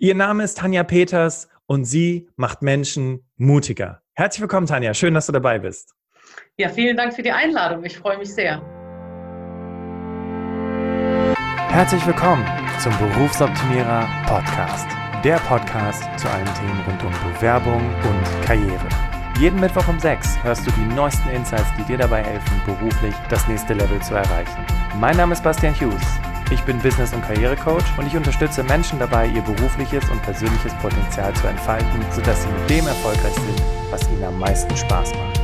Ihr Name ist Tanja Peters und sie macht Menschen mutiger. Herzlich willkommen, Tanja. Schön, dass du dabei bist. Ja, vielen Dank für die Einladung. Ich freue mich sehr. Herzlich willkommen zum Berufsoptimierer Podcast. Der Podcast zu allen Themen rund um Bewerbung und Karriere. Jeden Mittwoch um 6 hörst du die neuesten Insights, die dir dabei helfen, beruflich das nächste Level zu erreichen. Mein Name ist Bastian Hughes. Ich bin Business- und Karrierecoach und ich unterstütze Menschen dabei, ihr berufliches und persönliches Potenzial zu entfalten, sodass sie mit dem erfolgreich sind, was ihnen am meisten Spaß macht.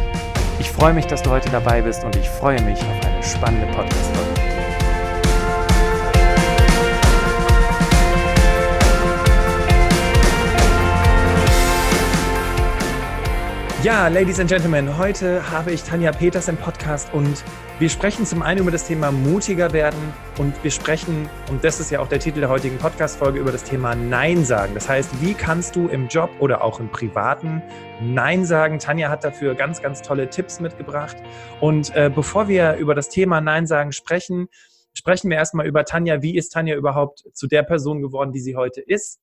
Ich freue mich, dass du heute dabei bist und ich freue mich auf eine spannende Podcast-Folge. Ja, Ladies and Gentlemen, heute habe ich Tanja Peters im Podcast und wir sprechen zum einen über das Thema mutiger werden und wir sprechen, und das ist ja auch der Titel der heutigen Podcast-Folge, über das Thema Nein sagen. Das heißt, wie kannst du im Job oder auch im Privaten Nein sagen? Tanja hat dafür ganz, ganz tolle Tipps mitgebracht. Und äh, bevor wir über das Thema Nein sagen sprechen, sprechen wir erstmal über Tanja. Wie ist Tanja überhaupt zu der Person geworden, die sie heute ist?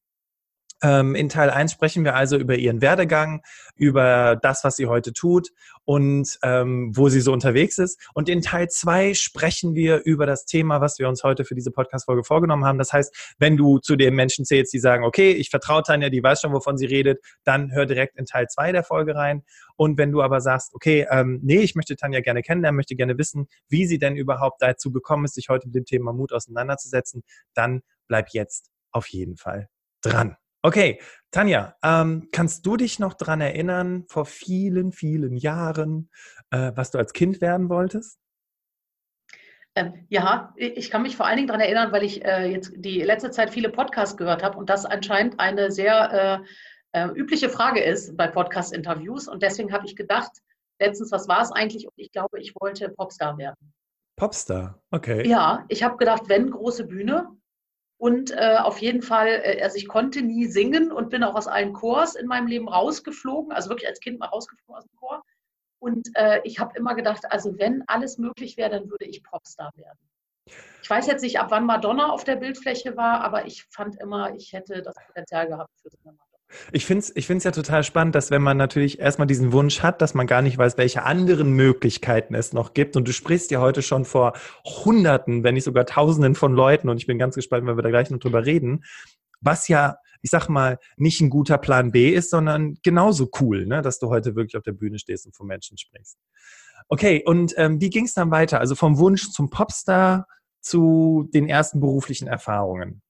Ähm, in Teil 1 sprechen wir also über ihren Werdegang, über das, was sie heute tut und ähm, wo sie so unterwegs ist. Und in Teil 2 sprechen wir über das Thema, was wir uns heute für diese Podcast-Folge vorgenommen haben. Das heißt, wenn du zu den Menschen zählst, die sagen, okay, ich vertraue Tanja, die weiß schon, wovon sie redet, dann hör direkt in Teil 2 der Folge rein. Und wenn du aber sagst, okay, ähm, nee, ich möchte Tanja gerne kennenlernen, möchte gerne wissen, wie sie denn überhaupt dazu gekommen ist, sich heute mit dem Thema Mut auseinanderzusetzen, dann bleib jetzt auf jeden Fall dran. Okay, Tanja, ähm, kannst du dich noch daran erinnern, vor vielen, vielen Jahren, äh, was du als Kind werden wolltest? Ähm, ja, ich kann mich vor allen Dingen daran erinnern, weil ich äh, jetzt die letzte Zeit viele Podcasts gehört habe und das anscheinend eine sehr äh, äh übliche Frage ist bei Podcast-Interviews. Und deswegen habe ich gedacht, letztens, was war es eigentlich? Und ich glaube, ich wollte Popstar werden. Popstar, okay. Ja, ich habe gedacht, wenn große Bühne, und äh, auf jeden Fall, äh, also ich konnte nie singen und bin auch aus allen Chors in meinem Leben rausgeflogen, also wirklich als Kind mal rausgeflogen aus dem Chor. Und äh, ich habe immer gedacht, also wenn alles möglich wäre, dann würde ich Popstar werden. Ich weiß jetzt nicht, ab wann Madonna auf der Bildfläche war, aber ich fand immer, ich hätte das Potenzial gehabt für Madonna. Ich finde es ich find's ja total spannend, dass wenn man natürlich erstmal diesen Wunsch hat, dass man gar nicht weiß, welche anderen Möglichkeiten es noch gibt. Und du sprichst ja heute schon vor Hunderten, wenn nicht sogar Tausenden von Leuten. Und ich bin ganz gespannt, wenn wir da gleich noch drüber reden. Was ja, ich sag mal, nicht ein guter Plan B ist, sondern genauso cool, ne? dass du heute wirklich auf der Bühne stehst und vor Menschen sprichst. Okay, und ähm, wie ging es dann weiter? Also vom Wunsch zum Popstar zu den ersten beruflichen Erfahrungen.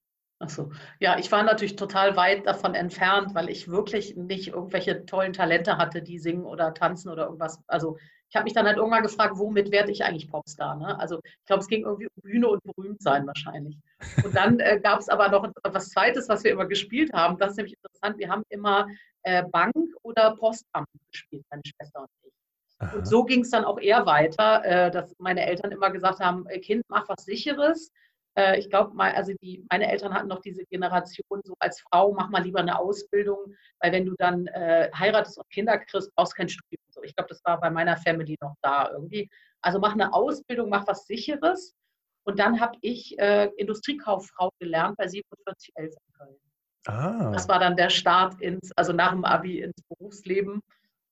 Achso, ja, ich war natürlich total weit davon entfernt, weil ich wirklich nicht irgendwelche tollen Talente hatte, die singen oder tanzen oder irgendwas. Also ich habe mich dann halt irgendwann gefragt, womit werde ich eigentlich Popstar? Ne? Also ich glaube, es ging irgendwie um Bühne und berühmt sein wahrscheinlich. Und dann äh, gab es aber noch etwas Zweites, was wir immer gespielt haben. Das ist nämlich interessant. Wir haben immer äh, Bank oder Postamt gespielt, meine Schwester und ich. Aha. Und so ging es dann auch eher weiter, äh, dass meine Eltern immer gesagt haben, äh, Kind, mach was Sicheres äh, ich glaube, also die, meine Eltern hatten noch diese Generation, so als Frau, mach mal lieber eine Ausbildung, weil wenn du dann äh, heiratest und Kinder kriegst, brauchst du kein Studium. So, ich glaube, das war bei meiner Family noch da irgendwie. Also mach eine Ausbildung, mach was Sicheres. Und dann habe ich äh, Industriekauffrau gelernt bei 4711 in Köln. Ah. Das war dann der Start ins, also nach dem Abi ins Berufsleben.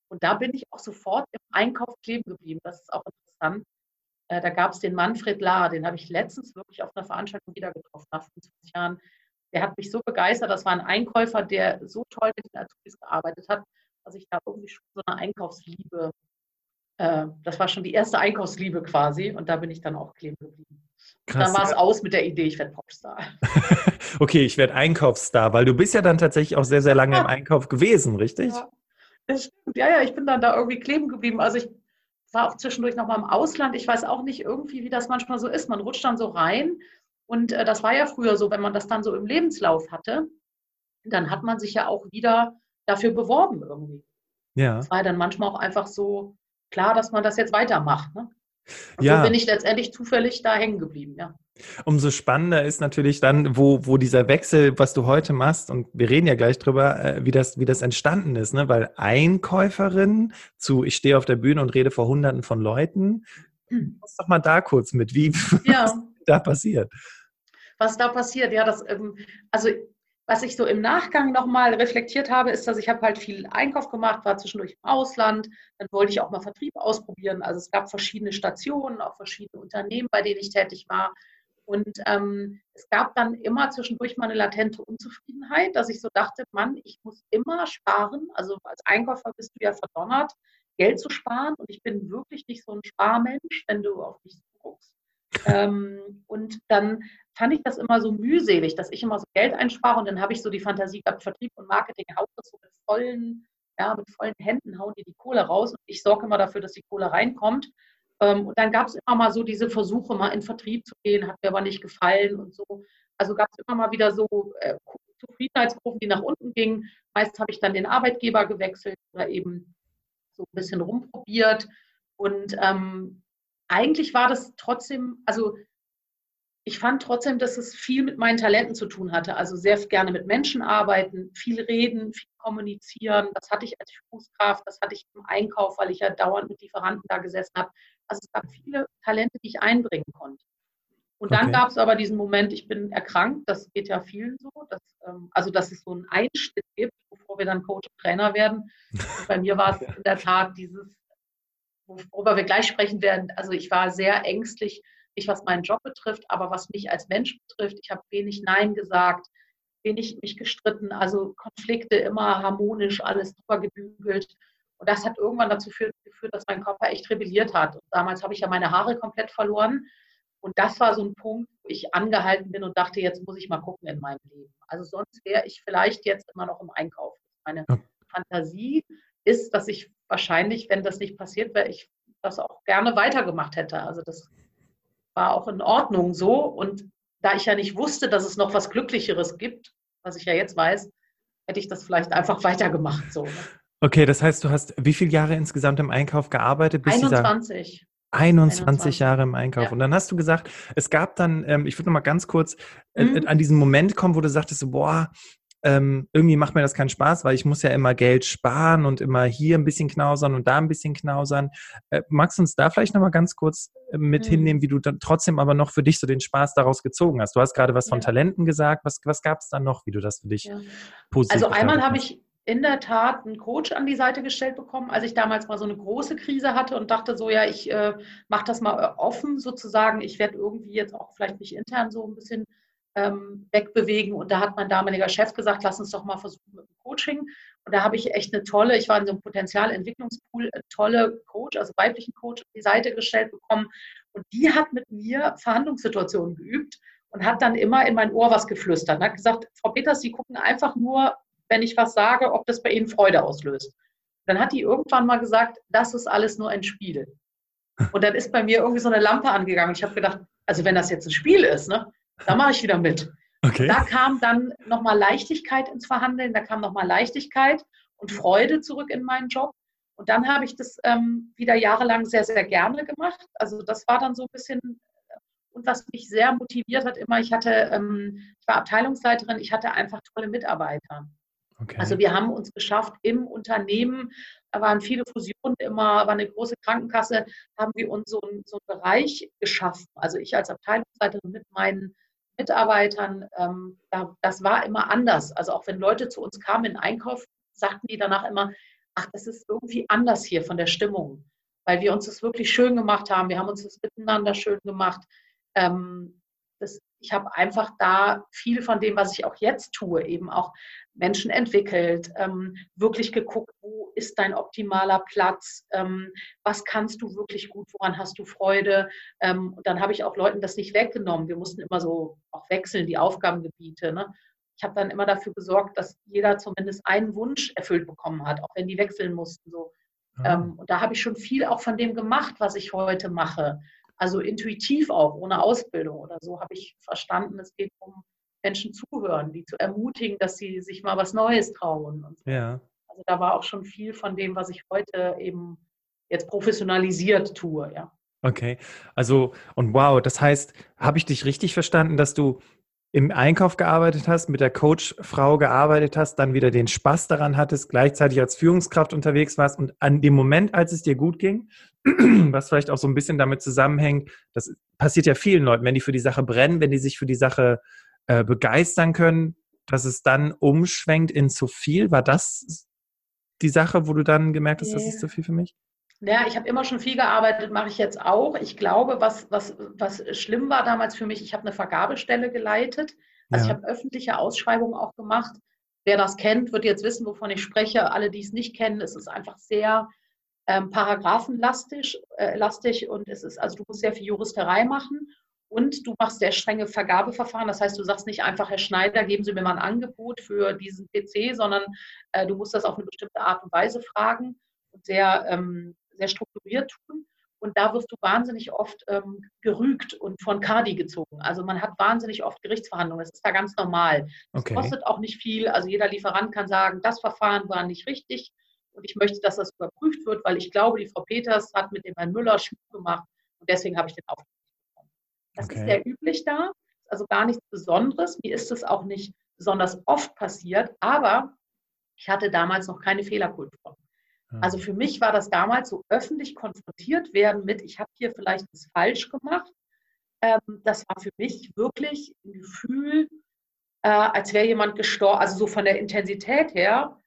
Und da bin ich auch sofort im Einkauf kleben geblieben. Das ist auch interessant. Äh, da gab es den Manfred Lahr, den habe ich letztens wirklich auf einer Veranstaltung wieder getroffen, nach 25 Jahren. Der hat mich so begeistert. Das war ein Einkäufer, der so toll mit den Azubis gearbeitet hat, dass ich da irgendwie schon so eine Einkaufsliebe, äh, das war schon die erste Einkaufsliebe quasi. Und da bin ich dann auch kleben geblieben. Krass, dann war es aus mit der Idee, ich werde Popstar. okay, ich werde Einkaufsstar, weil du bist ja dann tatsächlich auch sehr, sehr lange ja. im Einkauf gewesen, richtig? Ja. Das stimmt. Ja, ja, ich bin dann da irgendwie kleben geblieben. Also ich war auch zwischendurch noch mal im Ausland. Ich weiß auch nicht irgendwie, wie das manchmal so ist. Man rutscht dann so rein. Und äh, das war ja früher so, wenn man das dann so im Lebenslauf hatte, dann hat man sich ja auch wieder dafür beworben irgendwie. Ja. Es war dann manchmal auch einfach so klar, dass man das jetzt weitermacht. Ne? Und ja. so bin ich letztendlich zufällig da hängen geblieben, ja. Umso spannender ist natürlich dann, wo, wo dieser Wechsel, was du heute machst, und wir reden ja gleich drüber, äh, wie, das, wie das entstanden ist, ne? Weil Einkäuferin zu, ich stehe auf der Bühne und rede vor hunderten von Leuten, hm. doch mal da kurz mit, wie ja. was da passiert. Was da passiert, ja, das, ähm, also was ich so im Nachgang nochmal reflektiert habe, ist, dass ich habe halt viel Einkauf gemacht, war zwischendurch im Ausland, dann wollte ich auch mal Vertrieb ausprobieren. Also es gab verschiedene Stationen, auch verschiedene Unternehmen, bei denen ich tätig war. Und ähm, es gab dann immer zwischendurch mal eine latente Unzufriedenheit, dass ich so dachte, Mann, ich muss immer sparen. Also als Einkäufer bist du ja verdonnert, Geld zu sparen. Und ich bin wirklich nicht so ein Sparmensch, wenn du auf mich guckst. ähm, und dann fand ich das immer so mühselig, dass ich immer so Geld einspare und dann habe ich so die Fantasie gehabt, Vertrieb und Marketing haut das so mit vollen, ja, mit vollen Händen hauen die die Kohle raus und ich sorge immer dafür, dass die Kohle reinkommt. Ähm, und dann gab es immer mal so diese Versuche, mal in Vertrieb zu gehen, hat mir aber nicht gefallen und so. Also gab es immer mal wieder so äh, Zufriedenheitskurven, die nach unten gingen. Meist habe ich dann den Arbeitgeber gewechselt oder eben so ein bisschen rumprobiert. Und ähm, eigentlich war das trotzdem, also ich fand trotzdem, dass es viel mit meinen Talenten zu tun hatte. Also sehr gerne mit Menschen arbeiten, viel reden, viel kommunizieren. Das hatte ich als Führungskraft, das hatte ich im Einkauf, weil ich ja dauernd mit Lieferanten da gesessen habe. Also es gab viele Talente, die ich einbringen konnte. Und dann okay. gab es aber diesen Moment, ich bin erkrankt, das geht ja vielen so, dass, ähm, also dass es so einen Einschnitt gibt, bevor wir dann Coach und Trainer werden. Und bei mir war es in der Tat dieses, worüber wir gleich sprechen werden, also ich war sehr ängstlich, nicht was meinen Job betrifft, aber was mich als Mensch betrifft. Ich habe wenig Nein gesagt, wenig mich gestritten, also Konflikte immer harmonisch, alles drüber gebügelt. Und das hat irgendwann dazu geführt, dass mein Körper echt rebelliert hat. Und damals habe ich ja meine Haare komplett verloren. Und das war so ein Punkt, wo ich angehalten bin und dachte, jetzt muss ich mal gucken in meinem Leben. Also sonst wäre ich vielleicht jetzt immer noch im Einkauf. Meine ja. Fantasie ist, dass ich wahrscheinlich, wenn das nicht passiert wäre, ich das auch gerne weitergemacht hätte. Also das war auch in Ordnung so. Und da ich ja nicht wusste, dass es noch was Glücklicheres gibt, was ich ja jetzt weiß, hätte ich das vielleicht einfach weitergemacht. So. Okay, das heißt, du hast wie viele Jahre insgesamt im Einkauf gearbeitet? 21. 21, 21 Jahre im Einkauf. Ja. Und dann hast du gesagt, es gab dann, ähm, ich würde noch mal ganz kurz äh, mhm. an diesen Moment kommen, wo du sagtest, boah, ähm, irgendwie macht mir das keinen Spaß, weil ich muss ja immer Geld sparen und immer hier ein bisschen knausern und da ein bisschen knausern. Äh, magst du uns da vielleicht nochmal ganz kurz äh, mit mhm. hinnehmen, wie du dann trotzdem aber noch für dich so den Spaß daraus gezogen hast? Du hast gerade was von ja. Talenten gesagt. Was, was gab es dann noch, wie du das für dich ja. positiv Also einmal habe ich in der Tat einen Coach an die Seite gestellt bekommen, als ich damals mal so eine große Krise hatte und dachte so, ja, ich äh, mache das mal äh, offen sozusagen. Ich werde irgendwie jetzt auch vielleicht mich intern so ein bisschen ähm, wegbewegen. Und da hat mein damaliger Chef gesagt, lass uns doch mal versuchen mit dem Coaching. Und da habe ich echt eine tolle, ich war in so einem Potenzialentwicklungspool, eine tolle Coach, also weiblichen Coach, an die Seite gestellt bekommen. Und die hat mit mir Verhandlungssituationen geübt und hat dann immer in mein Ohr was geflüstert und hat gesagt, Frau Peters, Sie gucken einfach nur, wenn ich was sage, ob das bei Ihnen Freude auslöst. Dann hat die irgendwann mal gesagt, das ist alles nur ein Spiel. Und dann ist bei mir irgendwie so eine Lampe angegangen. Ich habe gedacht, also wenn das jetzt ein Spiel ist, ne, da mache ich wieder mit. Okay. Da kam dann nochmal Leichtigkeit ins Verhandeln, da kam nochmal Leichtigkeit und Freude zurück in meinen Job. Und dann habe ich das ähm, wieder jahrelang sehr, sehr gerne gemacht. Also das war dann so ein bisschen, äh, und was mich sehr motiviert hat, immer, ich hatte, ähm, ich war Abteilungsleiterin, ich hatte einfach tolle Mitarbeiter. Okay. Also wir haben uns geschafft, im Unternehmen, da waren viele Fusionen immer, war eine große Krankenkasse, haben wir uns so, so einen Bereich geschaffen. Also ich als Abteilungsleiterin mit meinen Mitarbeitern, ähm, das war immer anders. Also auch wenn Leute zu uns kamen in Einkauf, sagten die danach immer, ach, das ist irgendwie anders hier von der Stimmung, weil wir uns das wirklich schön gemacht haben. Wir haben uns das miteinander schön gemacht. Ähm, das, ich habe einfach da viel von dem, was ich auch jetzt tue, eben auch Menschen entwickelt, ähm, wirklich geguckt, wo ist dein optimaler Platz, ähm, was kannst du wirklich gut, woran hast du Freude. Ähm, und dann habe ich auch Leuten das nicht weggenommen. Wir mussten immer so auch wechseln, die Aufgabengebiete. Ne? Ich habe dann immer dafür gesorgt, dass jeder zumindest einen Wunsch erfüllt bekommen hat, auch wenn die wechseln mussten. So. Ja. Ah. und da habe ich schon viel auch von dem gemacht, was ich heute mache. Also intuitiv auch, ohne Ausbildung oder so habe ich verstanden, es geht um Menschen zuhören, die zu ermutigen, dass sie sich mal was Neues trauen. So. Ja. Also da war auch schon viel von dem, was ich heute eben jetzt professionalisiert tue, ja. Okay, also und wow, das heißt, habe ich dich richtig verstanden, dass du im Einkauf gearbeitet hast, mit der Coachfrau gearbeitet hast, dann wieder den Spaß daran hattest, gleichzeitig als Führungskraft unterwegs warst und an dem Moment, als es dir gut ging, was vielleicht auch so ein bisschen damit zusammenhängt, das passiert ja vielen Leuten, wenn die für die Sache brennen, wenn die sich für die Sache äh, begeistern können, dass es dann umschwenkt in zu viel? War das die Sache, wo du dann gemerkt hast, nee. das ist zu viel für mich? Ja, ich habe immer schon viel gearbeitet, mache ich jetzt auch. Ich glaube, was, was, was schlimm war damals für mich, ich habe eine Vergabestelle geleitet. Also ja. ich habe öffentliche Ausschreibungen auch gemacht. Wer das kennt, wird jetzt wissen, wovon ich spreche. Alle, die es nicht kennen, es ist einfach sehr ähm, paragraphenlastig äh, lastig und es ist, also du musst sehr viel Juristerei machen und du machst sehr strenge Vergabeverfahren. Das heißt, du sagst nicht einfach, Herr Schneider, geben Sie mir mal ein Angebot für diesen PC, sondern äh, du musst das auf eine bestimmte Art und Weise fragen und sehr, ähm, sehr strukturiert tun. Und da wirst du wahnsinnig oft ähm, gerügt und von Cardi gezogen. Also man hat wahnsinnig oft Gerichtsverhandlungen. Das ist da ganz normal. Das okay. kostet auch nicht viel. Also jeder Lieferant kann sagen, das Verfahren war nicht richtig und ich möchte, dass das überprüft wird, weil ich glaube, die Frau Peters hat mit dem Herrn Müller Schmuck gemacht und deswegen habe ich den Auftrag. Das okay. ist sehr üblich da, also gar nichts Besonderes. Mir ist es auch nicht besonders oft passiert, aber ich hatte damals noch keine Fehlerkultur. Also für mich war das damals so öffentlich konfrontiert werden mit, ich habe hier vielleicht was falsch gemacht. Ähm, das war für mich wirklich ein Gefühl, äh, als wäre jemand gestorben, also so von der Intensität her,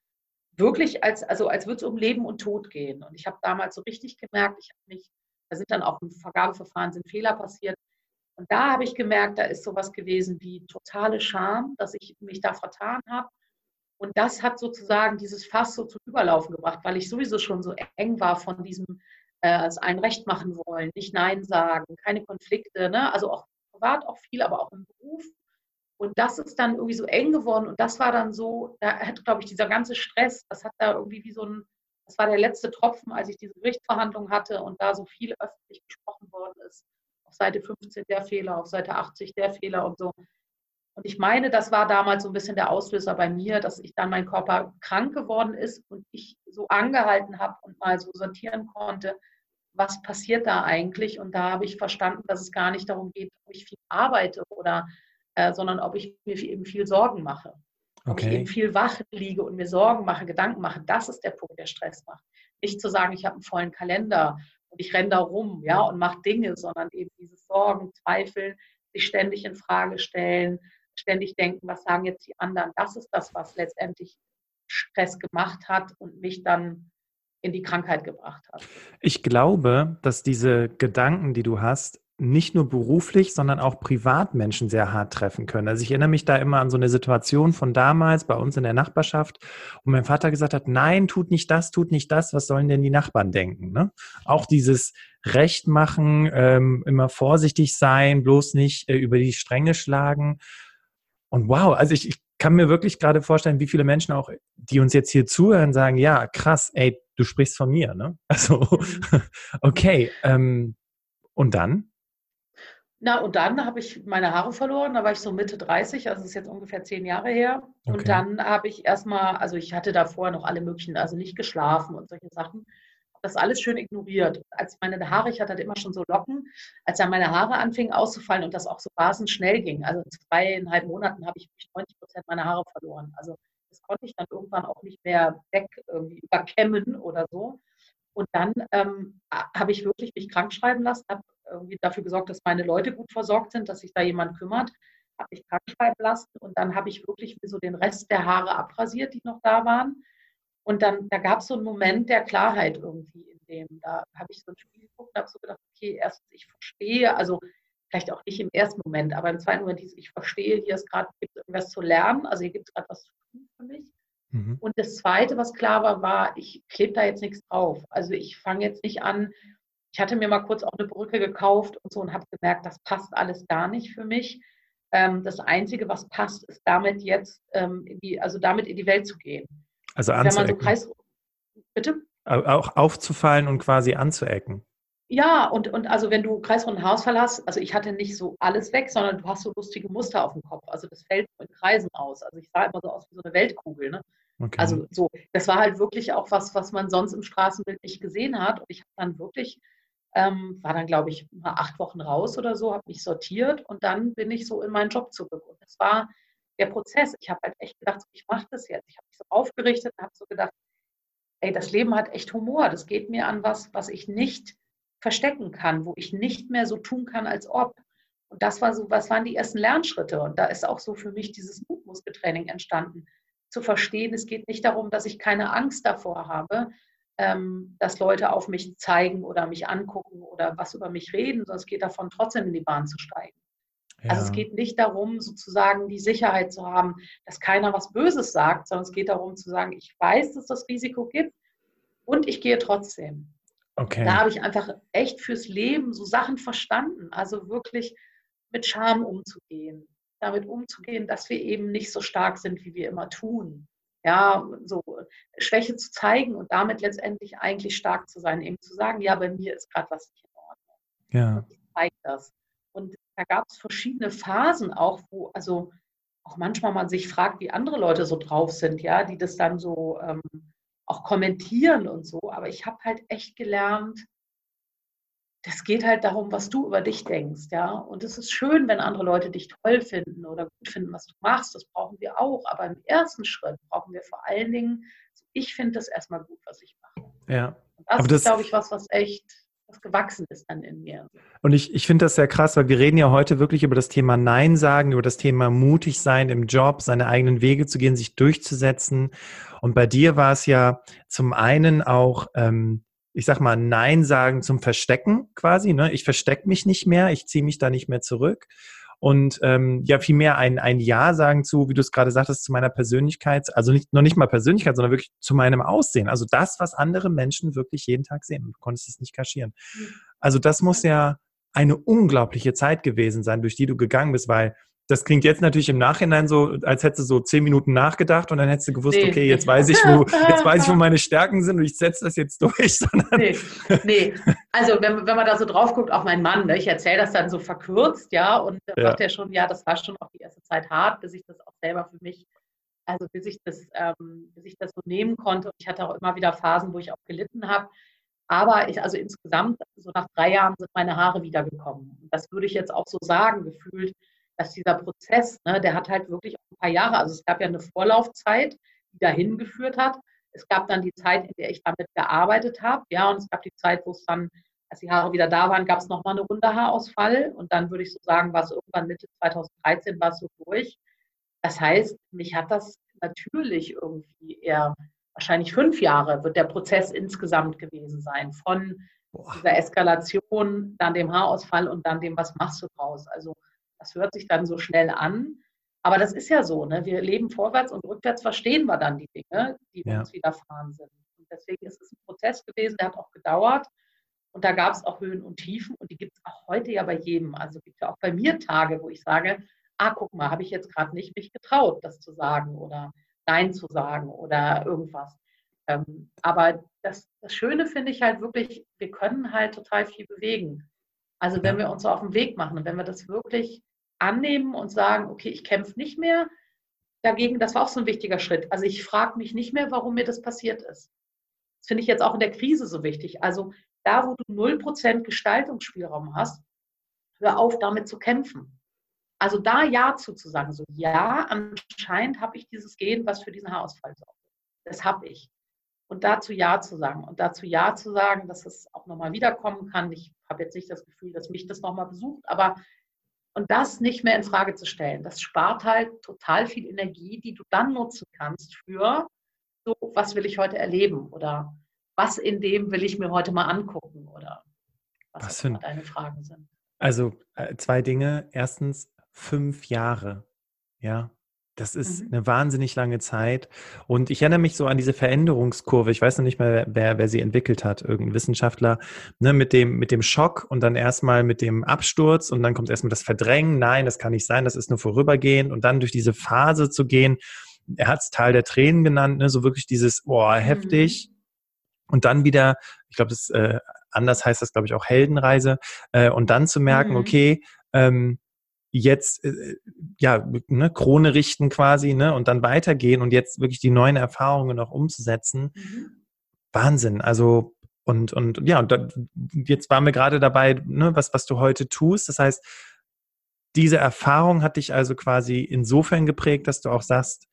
wirklich als, also als würde es um Leben und Tod gehen. Und ich habe damals so richtig gemerkt, ich habe mich, da sind dann auch im Vergabeverfahren sind Fehler passiert. Und da habe ich gemerkt, da ist sowas gewesen wie totale Scham, dass ich mich da vertan habe. Und das hat sozusagen dieses Fass so zum Überlaufen gebracht, weil ich sowieso schon so eng war von diesem äh, ein Recht machen wollen, nicht Nein sagen, keine Konflikte, ne? also auch privat auch viel, aber auch im Beruf. Und das ist dann irgendwie so eng geworden und das war dann so, da hat, glaube ich, dieser ganze Stress, das hat da irgendwie wie so ein, das war der letzte Tropfen, als ich diese Gerichtsverhandlung hatte und da so viel öffentlich gesprochen worden ist. Auf Seite 15 der Fehler, auf Seite 80 der Fehler und so. Und ich meine, das war damals so ein bisschen der Auslöser bei mir, dass ich dann mein Körper krank geworden ist und ich so angehalten habe und mal so sortieren konnte, was passiert da eigentlich? Und da habe ich verstanden, dass es gar nicht darum geht, ob ich viel arbeite oder äh, sondern ob ich mir eben viel Sorgen mache. Ob okay. ich eben viel wach liege und mir Sorgen mache, Gedanken mache, das ist der Punkt, der Stress macht. Nicht zu sagen, ich habe einen vollen Kalender ich renne da rum ja, und mache Dinge, sondern eben diese Sorgen, Zweifel, sich ständig in Frage stellen, ständig denken, was sagen jetzt die anderen. Das ist das, was letztendlich Stress gemacht hat und mich dann in die Krankheit gebracht hat. Ich glaube, dass diese Gedanken, die du hast, nicht nur beruflich, sondern auch privat Menschen sehr hart treffen können. Also ich erinnere mich da immer an so eine Situation von damals bei uns in der Nachbarschaft, wo mein Vater gesagt hat, nein, tut nicht das, tut nicht das, was sollen denn die Nachbarn denken? Ne? Auch dieses Recht machen, ähm, immer vorsichtig sein, bloß nicht äh, über die Stränge schlagen. Und wow, also ich, ich kann mir wirklich gerade vorstellen, wie viele Menschen auch, die uns jetzt hier zuhören, sagen, ja, krass, ey, du sprichst von mir, ne? Also, okay. Ähm, und dann? Na, und dann habe ich meine Haare verloren, da war ich so Mitte 30, also das ist jetzt ungefähr zehn Jahre her. Okay. Und dann habe ich erstmal, also ich hatte davor noch alle möglichen, also nicht geschlafen und solche Sachen. Das alles schön ignoriert. Als meine Haare, ich hatte immer schon so Locken, als dann meine Haare anfingen auszufallen und das auch so rasend schnell ging. Also in zweieinhalb Monaten habe ich 90 Prozent meiner Haare verloren. Also das konnte ich dann irgendwann auch nicht mehr weg irgendwie überkämmen oder so. Und dann ähm, habe ich wirklich mich krank schreiben lassen, habe irgendwie dafür gesorgt, dass meine Leute gut versorgt sind, dass sich da jemand kümmert, habe mich krank schreiben lassen und dann habe ich wirklich so den Rest der Haare abrasiert, die noch da waren. Und dann, da gab es so einen Moment der Klarheit irgendwie in dem. Da habe ich so ein Spiel geguckt und habe so gedacht, okay, erstens, ich verstehe, also vielleicht auch nicht im ersten Moment, aber im zweiten Moment, ich verstehe, hier ist gerade irgendwas zu lernen, also hier gibt es gerade was zu tun für mich. Mhm. Und das Zweite, was klar war, war, ich klebe da jetzt nichts drauf. Also ich fange jetzt nicht an, ich hatte mir mal kurz auch eine Brücke gekauft und so und habe gemerkt, das passt alles gar nicht für mich. Ähm, das Einzige, was passt, ist damit jetzt, ähm, in die, also damit in die Welt zu gehen. Also anzuecken. So Kreis, bitte? Auch aufzufallen und quasi anzuecken. Ja, und, und also wenn du kreisrunden Haarausfall hast, also ich hatte nicht so alles weg, sondern du hast so lustige Muster auf dem Kopf. Also das fällt in Kreisen aus. Also ich sah immer so aus wie so eine Weltkugel. Ne? Okay. Also so, das war halt wirklich auch was, was man sonst im Straßenbild nicht gesehen hat. Und ich habe dann wirklich, ähm, war dann glaube ich mal acht Wochen raus oder so, habe mich sortiert und dann bin ich so in meinen Job zurück. Und das war der Prozess. Ich habe halt echt gedacht, ich mache das jetzt. Ich habe mich so aufgerichtet und habe so gedacht, ey, das Leben hat echt Humor. Das geht mir an was, was ich nicht verstecken kann, wo ich nicht mehr so tun kann, als ob. Und das war so, was waren die ersten Lernschritte? Und da ist auch so für mich dieses Mutmuskeltraining entstanden. Zu verstehen, es geht nicht darum, dass ich keine Angst davor habe, ähm, dass Leute auf mich zeigen oder mich angucken oder was über mich reden, sondern es geht davon, trotzdem in die Bahn zu steigen. Ja. Also es geht nicht darum, sozusagen die Sicherheit zu haben, dass keiner was Böses sagt, sondern es geht darum zu sagen, ich weiß, dass das Risiko gibt und ich gehe trotzdem. Okay. Da habe ich einfach echt fürs Leben so Sachen verstanden. Also wirklich mit Scham umzugehen, damit umzugehen, dass wir eben nicht so stark sind, wie wir immer tun. Ja, so Schwäche zu zeigen und damit letztendlich eigentlich stark zu sein, eben zu sagen, ja, bei mir ist gerade was nicht in Ordnung. Ja. Und ich zeige das. Und da gab es verschiedene Phasen auch, wo, also auch manchmal man sich fragt, wie andere Leute so drauf sind, ja, die das dann so ähm, auch kommentieren und so. Aber ich habe halt echt gelernt, das geht halt darum, was du über dich denkst, ja. Und es ist schön, wenn andere Leute dich toll finden oder gut finden, was du machst. Das brauchen wir auch. Aber im ersten Schritt brauchen wir vor allen Dingen, ich finde das erstmal gut, was ich mache. Ja. Und das, das ist, glaube ich, was, was echt was gewachsen ist dann in mir. Und ich, ich finde das sehr krass, weil wir reden ja heute wirklich über das Thema Nein sagen, über das Thema mutig sein im Job, seine eigenen Wege zu gehen, sich durchzusetzen. Und bei dir war es ja zum einen auch, ähm, ich sag mal, Nein sagen zum Verstecken quasi. Ne? Ich verstecke mich nicht mehr, ich ziehe mich da nicht mehr zurück und ähm, ja vielmehr ein, ein Ja sagen zu, wie du es gerade sagtest, zu meiner Persönlichkeit, also nicht, noch nicht mal Persönlichkeit, sondern wirklich zu meinem Aussehen. Also das, was andere Menschen wirklich jeden Tag sehen. Du konntest es nicht kaschieren. Mhm. Also das muss ja eine unglaubliche Zeit gewesen sein, durch die du gegangen bist, weil das klingt jetzt natürlich im Nachhinein so, als hättest du so zehn Minuten nachgedacht und dann hättest du gewusst, nee, okay, jetzt weiß ich, wo, jetzt weiß ich, wo meine Stärken sind und ich setze das jetzt durch. Nee, nee. Also wenn, wenn man da so drauf guckt, auch mein Mann, ne, ich erzähle das dann so verkürzt, ja, und dann ja. sagt er schon, ja, das war schon auch die erste Zeit hart, bis ich das auch selber für mich, also bis ich das, ähm, bis ich das so nehmen konnte. Und ich hatte auch immer wieder Phasen, wo ich auch gelitten habe. Aber ich, also insgesamt, so nach drei Jahren sind meine Haare wiedergekommen. Das würde ich jetzt auch so sagen, gefühlt dass dieser Prozess, ne, der hat halt wirklich ein paar Jahre, also es gab ja eine Vorlaufzeit, die dahin geführt hat. Es gab dann die Zeit, in der ich damit gearbeitet habe, ja, und es gab die Zeit, wo es dann, als die Haare wieder da waren, gab es nochmal eine Runde Haarausfall und dann würde ich so sagen, war es irgendwann Mitte 2013 war es so durch. Das heißt, mich hat das natürlich irgendwie eher, wahrscheinlich fünf Jahre wird der Prozess insgesamt gewesen sein, von Boah. dieser Eskalation, dann dem Haarausfall und dann dem, was machst du draus. Also das hört sich dann so schnell an. Aber das ist ja so, ne? wir leben vorwärts und rückwärts verstehen wir dann die Dinge, die ja. uns widerfahren sind. Und deswegen ist es ein Prozess gewesen, der hat auch gedauert. Und da gab es auch Höhen und Tiefen und die gibt es auch heute ja bei jedem. Also gibt es ja auch bei mir Tage, wo ich sage, ah, guck mal, habe ich jetzt gerade nicht mich getraut, das zu sagen oder Nein zu sagen oder irgendwas. Ähm, aber das, das Schöne finde ich halt wirklich, wir können halt total viel bewegen. Also wenn wir uns so auf den Weg machen und wenn wir das wirklich annehmen und sagen, okay, ich kämpfe nicht mehr dagegen. Das war auch so ein wichtiger Schritt. Also ich frage mich nicht mehr, warum mir das passiert ist. Das finde ich jetzt auch in der Krise so wichtig. Also da, wo du 0% Gestaltungsspielraum hast, hör auf, damit zu kämpfen. Also da Ja zu, zu sagen, so ja, anscheinend habe ich dieses Gen, was für diesen Haarausfall sorgt. Das habe ich. Und dazu Ja zu sagen. Und dazu Ja zu sagen, dass es auch nochmal wiederkommen kann. Ich habe jetzt nicht das Gefühl, dass mich das nochmal besucht, aber und das nicht mehr in Frage zu stellen, das spart halt total viel Energie, die du dann nutzen kannst für so, was will ich heute erleben oder was in dem will ich mir heute mal angucken oder was, was sind deine Fragen sind. Also äh, zwei Dinge. Erstens fünf Jahre. Ja, das ist mhm. eine wahnsinnig lange Zeit. Und ich erinnere mich so an diese Veränderungskurve. Ich weiß noch nicht mehr, wer, wer sie entwickelt hat. Irgendein Wissenschaftler, ne, mit dem, mit dem Schock und dann erstmal mit dem Absturz und dann kommt erstmal das Verdrängen. Nein, das kann nicht sein. Das ist nur vorübergehend. Und dann durch diese Phase zu gehen. Er hat es Teil der Tränen genannt, ne, so wirklich dieses, boah, heftig. Mhm. Und dann wieder, ich glaube, das, äh, anders heißt das, glaube ich, auch Heldenreise. Äh, und dann zu merken, mhm. okay, ähm, jetzt äh, ja ne, Krone richten quasi ne, und dann weitergehen und jetzt wirklich die neuen Erfahrungen noch umzusetzen. Mhm. Wahnsinn. Also und und ja und da, jetzt waren wir gerade dabei, ne, was was du heute tust. Das heißt, diese Erfahrung hat dich also quasi insofern geprägt, dass du auch sagst,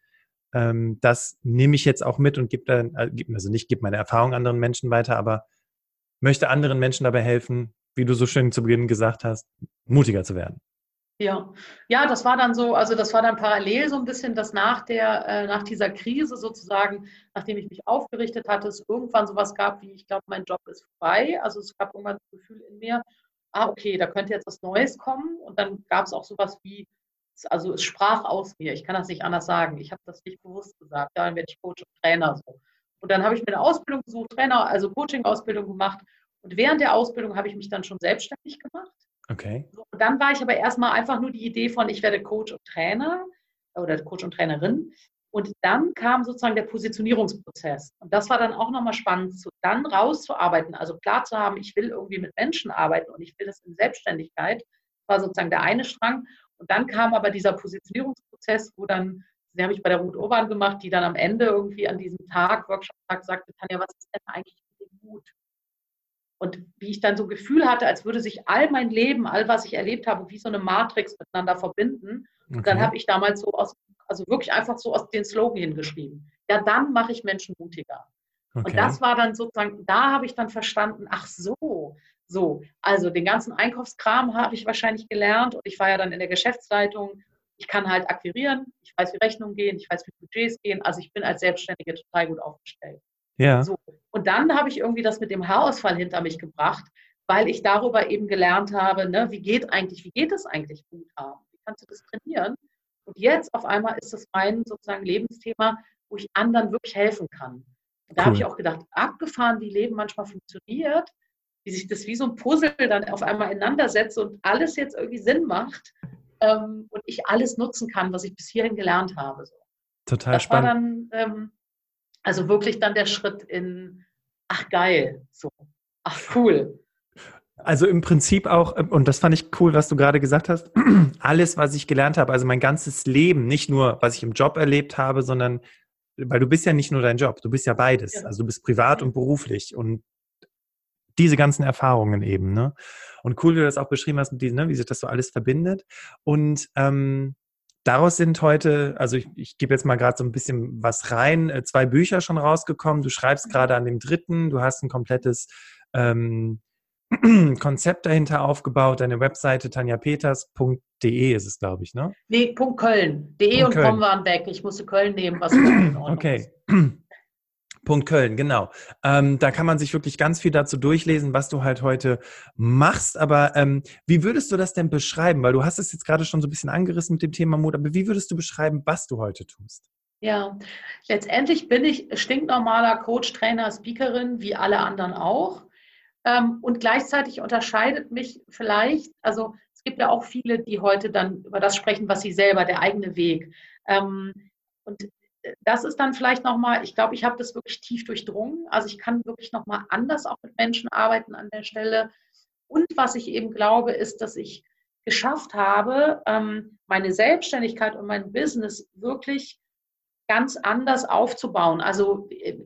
ähm, das nehme ich jetzt auch mit und gebe dann, äh, also nicht gebe meine Erfahrung anderen Menschen weiter, aber möchte anderen Menschen dabei helfen, wie du so schön zu Beginn gesagt hast, mutiger zu werden. Ja, ja, das war dann so, also das war dann parallel so ein bisschen, dass nach der, äh, nach dieser Krise sozusagen, nachdem ich mich aufgerichtet hatte, es irgendwann sowas gab wie, ich glaube, mein Job ist vorbei. Also es gab irgendwann das Gefühl in mir, ah, okay, da könnte jetzt was Neues kommen. Und dann gab es auch sowas wie, also es sprach aus mir. Ich kann das nicht anders sagen. Ich habe das nicht bewusst gesagt. Ja, dann werde ich Coach und Trainer so. Und dann habe ich mir eine Ausbildung gesucht, Trainer, also Coaching-Ausbildung gemacht. Und während der Ausbildung habe ich mich dann schon selbstständig gemacht Okay. So, dann war ich aber erstmal einfach nur die Idee von, ich werde Coach und Trainer oder Coach und Trainerin. Und dann kam sozusagen der Positionierungsprozess. Und das war dann auch nochmal spannend, so dann rauszuarbeiten, also klar zu haben, ich will irgendwie mit Menschen arbeiten und ich will das in Selbstständigkeit. War sozusagen der eine Strang. Und dann kam aber dieser Positionierungsprozess, wo dann, den habe ich bei der Ruth Urban gemacht, die dann am Ende irgendwie an diesem Tag, Workshop-Tag, sagte, Tanja, was ist denn eigentlich mit dem Mut? Und wie ich dann so ein Gefühl hatte, als würde sich all mein Leben, all was ich erlebt habe, wie so eine Matrix miteinander verbinden. Okay. Und dann habe ich damals so aus, also wirklich einfach so aus den Slogan hingeschrieben. Ja, dann mache ich Menschen mutiger. Okay. Und das war dann sozusagen, da habe ich dann verstanden, ach so, so. Also den ganzen Einkaufskram habe ich wahrscheinlich gelernt und ich war ja dann in der Geschäftsleitung. Ich kann halt akquirieren, ich weiß, wie Rechnungen gehen, ich weiß, wie Budgets gehen. Also ich bin als Selbstständige total gut aufgestellt. Ja. So. Und dann habe ich irgendwie das mit dem Haarausfall hinter mich gebracht, weil ich darüber eben gelernt habe, ne, wie geht eigentlich, wie geht es eigentlich gut haben? Wie kannst du das trainieren? Und jetzt auf einmal ist das mein sozusagen Lebensthema, wo ich anderen wirklich helfen kann. Und da cool. habe ich auch gedacht, abgefahren, wie Leben manchmal funktioniert, wie sich das wie so ein Puzzle dann auf einmal ineinander setzt und alles jetzt irgendwie Sinn macht ähm, und ich alles nutzen kann, was ich bis hierhin gelernt habe. So. Total das spannend. War dann, ähm, also wirklich dann der Schritt in, ach geil, so, ach cool. Also im Prinzip auch, ähm, und das fand ich cool, was du gerade gesagt hast, alles, was ich gelernt habe, also mein ganzes Leben, nicht nur, was ich im Job erlebt habe, sondern, weil du bist ja nicht nur dein Job, du bist ja beides. Ja. Also du bist privat und beruflich und diese ganzen Erfahrungen eben, ne? Und cool, wie du das auch beschrieben hast, mit diesen, ne, wie sich das so alles verbindet. Und ähm, daraus sind heute, also ich, ich gebe jetzt mal gerade so ein bisschen was rein, äh, zwei Bücher schon rausgekommen. Du schreibst mhm. gerade an dem dritten, du hast ein komplettes ähm, Konzept dahinter aufgebaut, deine Webseite tanjapeters.de ist es, glaube ich, ne? Nee, Punkt Köln. De und Köln. waren weg. Ich musste Köln nehmen, was Okay. Punkt Köln, genau. Ähm, da kann man sich wirklich ganz viel dazu durchlesen, was du halt heute machst. Aber ähm, wie würdest du das denn beschreiben? Weil du hast es jetzt gerade schon so ein bisschen angerissen mit dem Thema Mut, aber wie würdest du beschreiben, was du heute tust? Ja, letztendlich bin ich stinknormaler Coach, Trainer, Speakerin, wie alle anderen auch. Ähm, und gleichzeitig unterscheidet mich vielleicht, also es gibt ja auch viele, die heute dann über das sprechen, was sie selber, der eigene Weg. Ähm, und das ist dann vielleicht nochmal, ich glaube, ich habe das wirklich tief durchdrungen. Also ich kann wirklich nochmal anders auch mit Menschen arbeiten an der Stelle. Und was ich eben glaube, ist, dass ich geschafft habe, ähm, meine Selbstständigkeit und mein Business wirklich ganz anders aufzubauen. Also äh,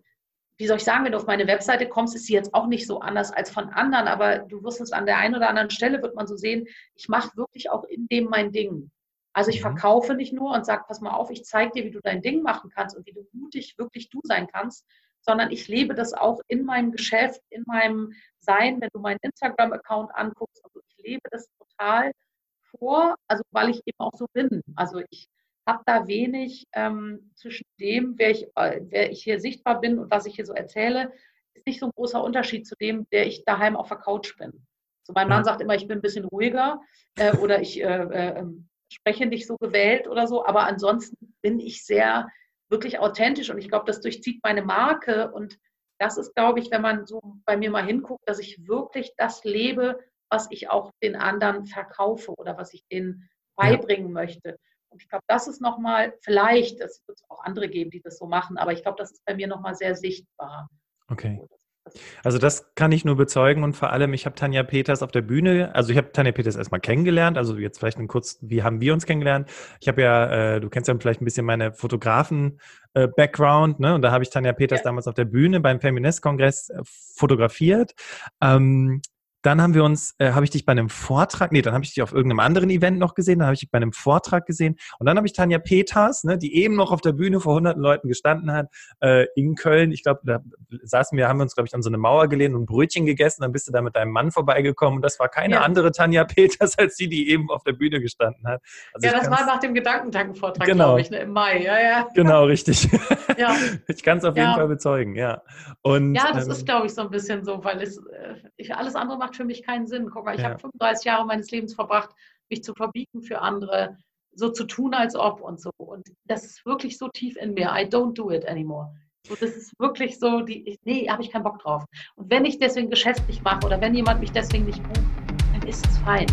wie soll ich sagen, wenn du auf meine Webseite kommst, ist sie jetzt auch nicht so anders als von anderen, aber du wirst es an der einen oder anderen Stelle, wird man so sehen, ich mache wirklich auch in dem mein Ding. Also ich mhm. verkaufe nicht nur und sage, pass mal auf, ich zeige dir, wie du dein Ding machen kannst und wie du mutig wirklich du sein kannst, sondern ich lebe das auch in meinem Geschäft, in meinem Sein, wenn du meinen Instagram-Account anguckst. Also ich lebe das total vor, also weil ich eben auch so bin. Also ich habe da wenig ähm, zwischen dem, wer ich, äh, wer ich hier sichtbar bin und was ich hier so erzähle, ist nicht so ein großer Unterschied zu dem, der ich daheim auf der Couch bin. So mein Mann sagt immer, ich bin ein bisschen ruhiger äh, oder ich äh, äh ähm, spreche nicht so gewählt oder so, aber ansonsten bin ich sehr wirklich authentisch und ich glaube, das durchzieht meine Marke und das ist, glaube ich, wenn man so bei mir mal hinguckt, dass ich wirklich das lebe, was ich auch den anderen verkaufe oder was ich denen beibringen ja. möchte. Und ich glaube, das ist nochmal, vielleicht, es wird auch andere geben, die das so machen, aber ich glaube, das ist bei mir nochmal sehr sichtbar. Okay. Also das kann ich nur bezeugen und vor allem, ich habe Tanja Peters auf der Bühne, also ich habe Tanja Peters erstmal kennengelernt, also jetzt vielleicht ein kurz, wie haben wir uns kennengelernt? Ich habe ja, äh, du kennst ja vielleicht ein bisschen meine Fotografen-Background, äh, ne? Und da habe ich Tanja Peters ja. damals auf der Bühne beim Feminist-Kongress äh, fotografiert. Ähm, dann haben wir uns, äh, habe ich dich bei einem Vortrag, nee, dann habe ich dich auf irgendeinem anderen Event noch gesehen, dann habe ich dich bei einem Vortrag gesehen und dann habe ich Tanja Peters, ne, die eben noch auf der Bühne vor hunderten Leuten gestanden hat, äh, in Köln. Ich glaube, da saßen wir, haben wir uns, glaube ich, an so eine Mauer gelehnt und Brötchen gegessen, dann bist du da mit deinem Mann vorbeigekommen und das war keine ja. andere Tanja Peters als die, die eben auf der Bühne gestanden hat. Also ja, das war nach dem Gedankentankenvortrag, genau. glaube ich, ne, im Mai. Ja, ja. Genau, richtig. ja. Ich kann es auf jeden Fall bezeugen, ja. Und, ja, das ähm, ist, glaube ich, so ein bisschen so, weil es, äh, ich, alles andere macht für mich keinen Sinn. Guck mal, ich ja. habe 35 Jahre meines Lebens verbracht, mich zu verbieten für andere, so zu tun, als ob und so. Und das ist wirklich so tief in mir. I don't do it anymore. So, das ist wirklich so, die, nee, habe ich keinen Bock drauf. Und wenn ich deswegen geschäftlich mache oder wenn jemand mich deswegen nicht bucht, dann ist es fein.